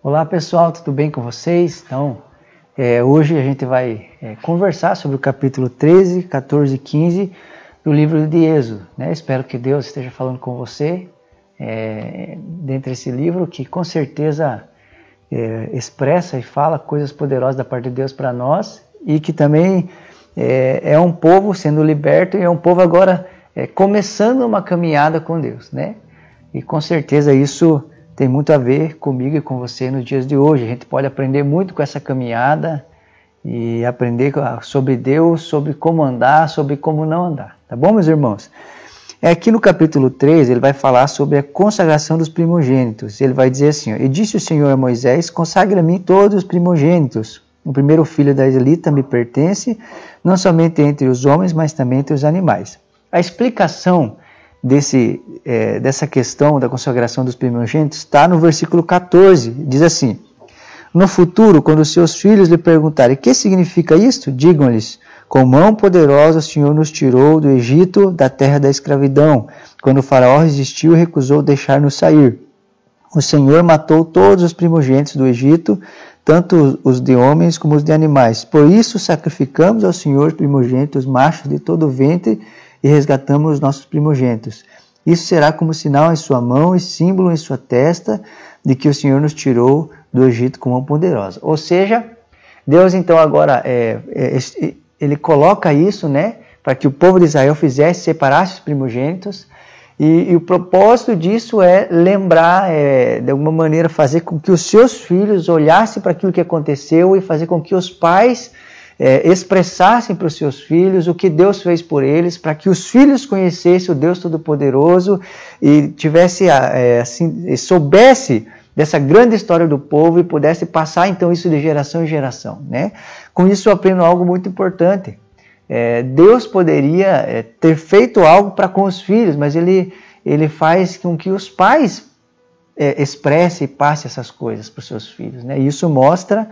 Olá pessoal, tudo bem com vocês? Então, é, hoje a gente vai é, conversar sobre o capítulo 13, 14 e 15 do livro de Êxodo. Né? Espero que Deus esteja falando com você é, dentro desse livro que com certeza é, expressa e fala coisas poderosas da parte de Deus para nós e que também é, é, um povo sendo liberto e é um povo agora é, começando uma caminhada com Deus, né? E com certeza isso tem muito a ver comigo e com você nos dias de hoje. A gente pode aprender muito com essa caminhada e aprender sobre Deus, sobre como andar, sobre como não andar. Tá bom, meus irmãos? É aqui no capítulo 3, ele vai falar sobre a consagração dos primogênitos. Ele vai dizer assim: E disse o Senhor a Moisés: mim todos os primogênitos. O primeiro filho da Israelita me pertence, não somente entre os homens, mas também entre os animais. A explicação desse, é, dessa questão da consagração dos primogênitos está no versículo 14. Diz assim: No futuro, quando seus filhos lhe perguntarem o que significa isto, digam-lhes: Com mão poderosa o Senhor nos tirou do Egito, da terra da escravidão, quando o Faraó resistiu e recusou deixar-nos sair. O Senhor matou todos os primogênitos do Egito, tanto os de homens como os de animais. Por isso sacrificamos ao Senhor primogênitos machos de todo o ventre e resgatamos os nossos primogênitos. Isso será como sinal em sua mão e símbolo em sua testa de que o Senhor nos tirou do Egito com mão poderosa. Ou seja, Deus então agora é, é, ele coloca isso, né, para que o povo de Israel fizesse separasse os primogênitos. E, e o propósito disso é lembrar, é, de alguma maneira, fazer com que os seus filhos olhassem para aquilo que aconteceu e fazer com que os pais é, expressassem para os seus filhos o que Deus fez por eles, para que os filhos conhecessem o Deus Todo-Poderoso e tivesse é, assim, soubesse dessa grande história do povo e pudesse passar então isso de geração em geração. Né? Com isso eu aprendo algo muito importante. É, Deus poderia é, ter feito algo para com os filhos, mas ele, ele faz com que os pais é, expressem e passem essas coisas para os seus filhos. Né? Isso mostra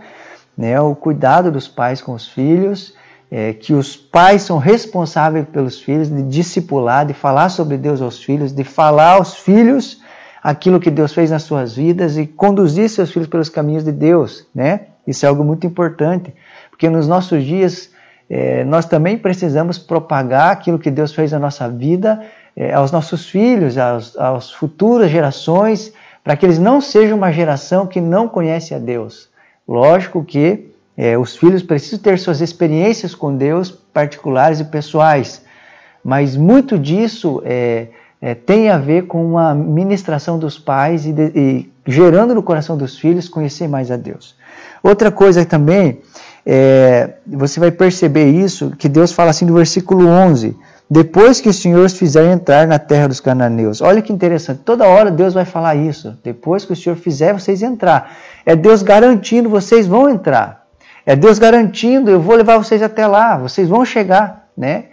né, o cuidado dos pais com os filhos, é, que os pais são responsáveis pelos filhos, de discipular, de falar sobre Deus aos filhos, de falar aos filhos aquilo que Deus fez nas suas vidas e conduzir seus filhos pelos caminhos de Deus. Né? Isso é algo muito importante, porque nos nossos dias é, nós também precisamos propagar aquilo que Deus fez na nossa vida é, aos nossos filhos, aos, aos futuras gerações, para que eles não sejam uma geração que não conhece a Deus. Lógico que é, os filhos precisam ter suas experiências com Deus particulares e pessoais, mas muito disso é, é, tem a ver com a ministração dos pais e, de, e, gerando no coração dos filhos conhecer mais a Deus. Outra coisa também, você vai perceber isso, que Deus fala assim no versículo 11, depois que os fizer entrar na terra dos cananeus. Olha que interessante, toda hora Deus vai falar isso. Depois que o Senhor fizer vocês entrar. É Deus garantindo, vocês vão entrar. É Deus garantindo, eu vou levar vocês até lá, vocês vão chegar, né?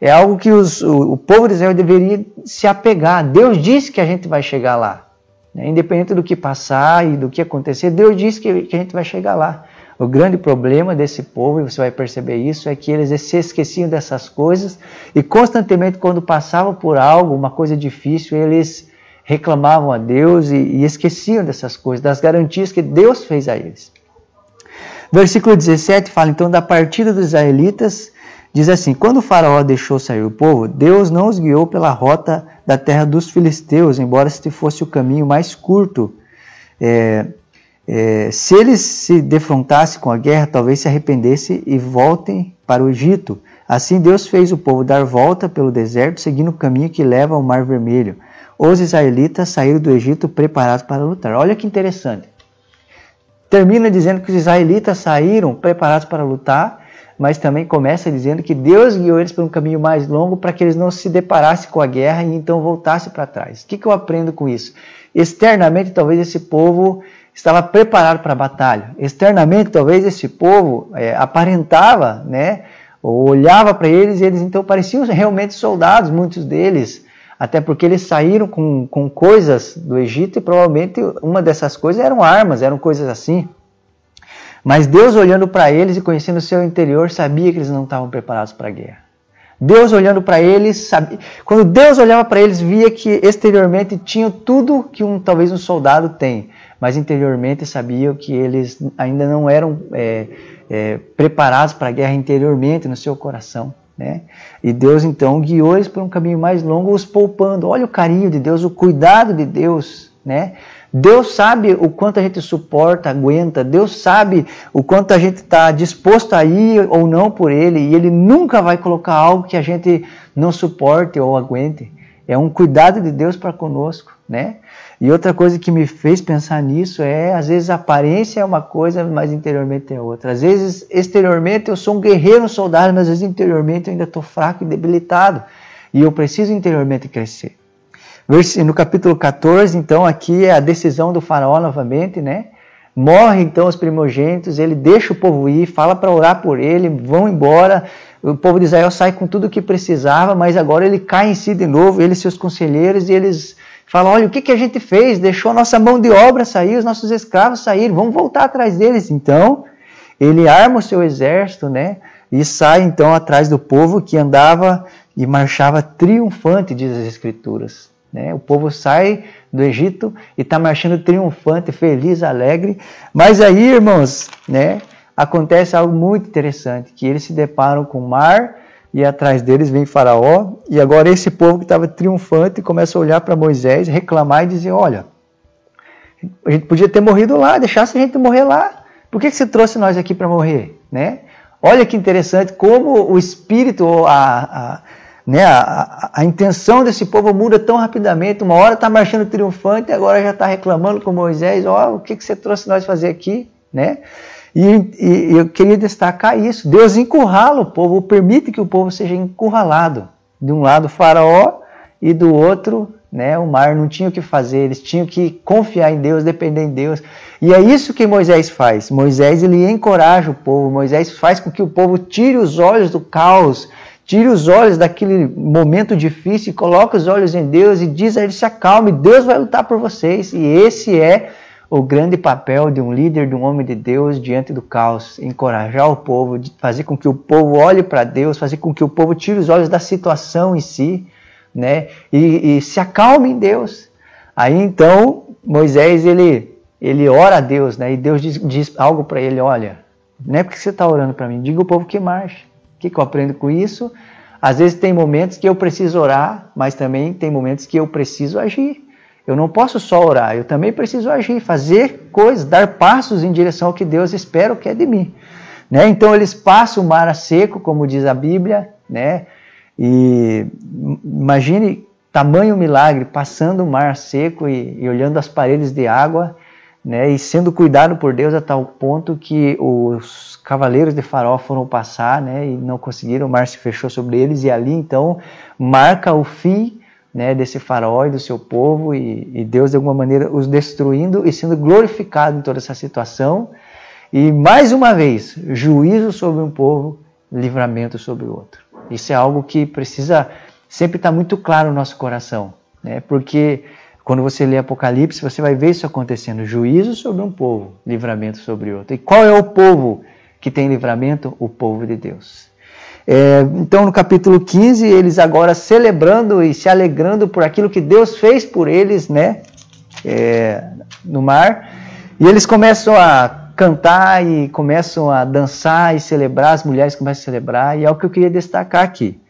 É algo que os, o, o, povo de Israel deveria se apegar. Deus disse que a gente vai chegar lá. Né? Independente do que passar e do que acontecer, Deus disse que, que a gente vai chegar lá. O grande problema desse povo, e você vai perceber isso, é que eles se esqueciam dessas coisas e constantemente, quando passavam por algo, uma coisa difícil, eles reclamavam a Deus e, e esqueciam dessas coisas, das garantias que Deus fez a eles. Versículo 17 fala então da partida dos israelitas. Diz assim: Quando o Faraó deixou sair o povo, Deus não os guiou pela rota da terra dos filisteus, embora este fosse o caminho mais curto. É, é, se eles se defrontassem com a guerra, talvez se arrependessem e voltem para o Egito. Assim Deus fez o povo dar volta pelo deserto, seguindo o caminho que leva ao Mar Vermelho. Os israelitas saíram do Egito preparados para lutar. Olha que interessante. Termina dizendo que os israelitas saíram preparados para lutar, mas também começa dizendo que Deus guiou eles por um caminho mais longo para que eles não se deparassem com a guerra e então voltassem para trás. O que, que eu aprendo com isso? Externamente, talvez esse povo estava preparado para a batalha. Externamente, talvez esse povo é, aparentava, né, olhava para eles e eles então pareciam realmente soldados, muitos deles, até porque eles saíram com, com coisas do Egito e provavelmente uma dessas coisas eram armas, eram coisas assim. Mas Deus olhando para eles e conhecendo o seu interior sabia que eles não estavam preparados para a guerra. Deus olhando para eles, sabe, quando Deus olhava para eles, via que exteriormente tinham tudo que um talvez um soldado tem, mas interiormente sabiam que eles ainda não eram é, é, preparados para a guerra interiormente no seu coração. Né? E Deus então guiou eles por um caminho mais longo, os poupando. Olha o carinho de Deus, o cuidado de Deus. Né? Deus sabe o quanto a gente suporta, aguenta. Deus sabe o quanto a gente está disposto a ir ou não por Ele. E Ele nunca vai colocar algo que a gente não suporte ou aguente. É um cuidado de Deus para conosco, né? E outra coisa que me fez pensar nisso é, às vezes a aparência é uma coisa, mas interiormente é outra. Às vezes, exteriormente eu sou um guerreiro, um soldado, mas às vezes interiormente eu ainda estou fraco e debilitado. E eu preciso interiormente crescer. No capítulo 14, então, aqui é a decisão do faraó novamente, né? Morre então os primogênitos, ele deixa o povo ir, fala para orar por ele, vão embora. O povo de Israel sai com tudo o que precisava, mas agora ele cai em si de novo, ele e seus conselheiros, e eles Fala, olha, o que, que a gente fez? Deixou a nossa mão de obra sair, os nossos escravos saírem, vamos voltar atrás deles. Então, ele arma o seu exército, né? E sai então atrás do povo que andava e marchava triunfante, diz as Escrituras. Né? O povo sai do Egito e está marchando triunfante, feliz, alegre. Mas aí, irmãos, né, acontece algo muito interessante, que eles se deparam com o mar e atrás deles vem Faraó, e agora esse povo que estava triunfante começa a olhar para Moisés, reclamar e dizer: Olha, a gente podia ter morrido lá, deixasse a gente morrer lá. Por que, que você trouxe nós aqui para morrer? Né? Olha que interessante como o espírito, a, a, né, a, a, intenção desse povo muda tão rapidamente. Uma hora está marchando triunfante, agora já está reclamando com Moisés: Ó, oh, o que, que você trouxe nós fazer aqui? Né? E, e, eu queria destacar isso. Deus encurrala o povo, permite que o povo seja encurralado. De um lado, Faraó, e do outro, né, o mar não tinha o que fazer, eles tinham que confiar em Deus, depender em Deus. E é isso que Moisés faz. Moisés ele encoraja o povo, Moisés faz com que o povo tire os olhos do caos, tire os olhos daquele momento difícil, coloque os olhos em Deus e diz a ele: se acalme, Deus vai lutar por vocês. E esse é o grande papel de um líder, de um homem de Deus diante do caos, encorajar o povo, fazer com que o povo olhe para Deus, fazer com que o povo tire os olhos da situação em si, né, e, e se acalme em Deus. Aí então Moisés ele ele ora a Deus, né, e Deus diz, diz algo para ele, olha, não é porque você está orando para mim, diga ao povo que marche. Que, que eu aprendo com isso? Às vezes tem momentos que eu preciso orar, mas também tem momentos que eu preciso agir. Eu não posso só orar, eu também preciso agir, fazer coisas, dar passos em direção ao que Deus espera que é de mim. Né? Então eles passam o mar a seco, como diz a Bíblia, né? E imagine tamanho milagre, passando o mar a seco e, e olhando as paredes de água, né? E sendo cuidado por Deus a tal ponto que os cavaleiros de Faraó foram passar, né? E não conseguiram, o mar se fechou sobre eles e ali então marca o fim né, desse faraó e do seu povo, e, e, Deus de alguma maneira os destruindo e sendo glorificado em toda essa situação. E mais uma vez, juízo sobre um povo, livramento sobre o outro. Isso é algo que precisa sempre estar muito claro no nosso coração, né? porque quando você lê Apocalipse, você vai ver isso acontecendo: juízo sobre um povo, livramento sobre outro. E qual é o povo que tem livramento? O povo de Deus. É, então, no capítulo 15, eles agora celebrando e se alegrando por aquilo que Deus fez por eles, né, é, no mar, e eles começam a cantar e começam a dançar e celebrar, as mulheres começam a celebrar, e é o que eu queria destacar aqui.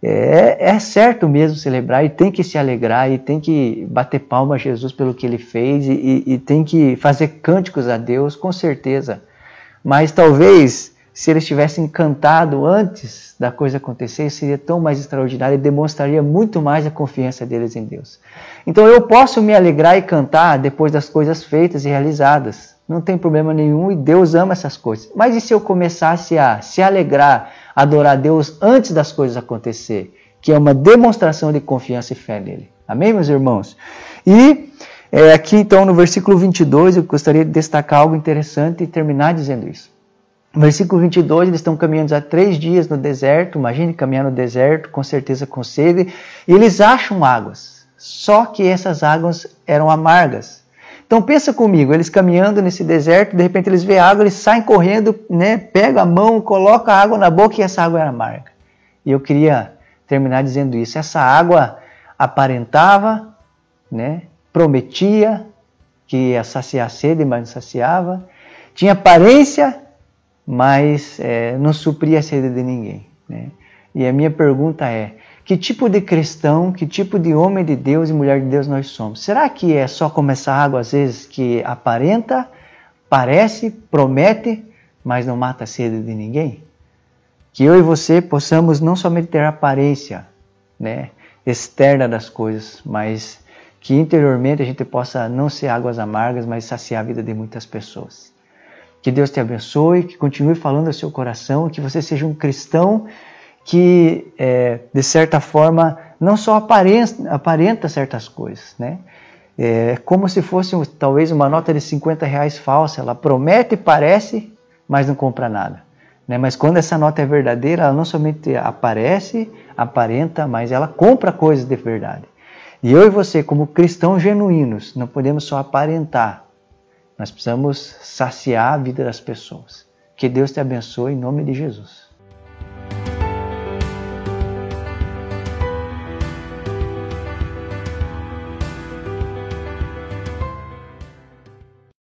É, é, certo mesmo celebrar e tem que se alegrar e tem que bater palma a Jesus pelo que ele fez e, e, tem que fazer cânticos a Deus, com certeza. Mas talvez se eles tivessem cantado antes da coisa acontecer, seria tão mais extraordinário e demonstraria muito mais a confiança deles em Deus. Então eu posso me alegrar e cantar depois das coisas feitas e realizadas. Não tem problema nenhum e Deus ama essas coisas. Mas e se eu começasse a se alegrar, adorar a Deus antes das coisas acontecer? Que é uma demonstração de confiança e fé nele. Amém, meus irmãos? E é, aqui então no versículo 22 eu gostaria de destacar algo interessante e terminar dizendo isso. No versículo 22, eles estão caminhando há três dias no deserto, imagine caminhar no deserto, com certeza com sede, e eles acham águas, só que essas águas eram amargas. Então pensa comigo, eles caminhando nesse deserto, de repente eles veem água, eles saem correndo, né, pegam a mão, colocam a água na boca e essa água era amarga. E eu queria terminar dizendo isso. Essa água aparentava, né, prometia que ia saciar sede, mas não saciava. Tinha aparência, mas é, não supria a sede de ninguém. Né? E a minha pergunta é: que tipo de cristão, que tipo de homem de Deus e mulher de Deus nós somos? Será que é só como essa água às vezes que aparenta, parece, promete, mas não mata a sede de ninguém? Que eu e você possamos não somente ter aparência né, externa das coisas, mas que interiormente a gente possa não ser águas amargas, mas saciar a vida de muitas pessoas. Que Deus te abençoe, que continue falando ao seu coração, que você seja um cristão que, é, de certa forma, não só aparenta, aparenta certas coisas, né? É como se fosse talvez uma nota de 50 reais falsa. Ela promete, parece, mas não compra nada. Né? Mas quando essa nota é verdadeira, ela não somente aparece, aparenta, mas ela compra coisas de verdade. E eu e você, como cristãos genuínos, não podemos só aparentar, nós precisamos saciar a vida das pessoas. Que Deus te abençoe em nome de Jesus.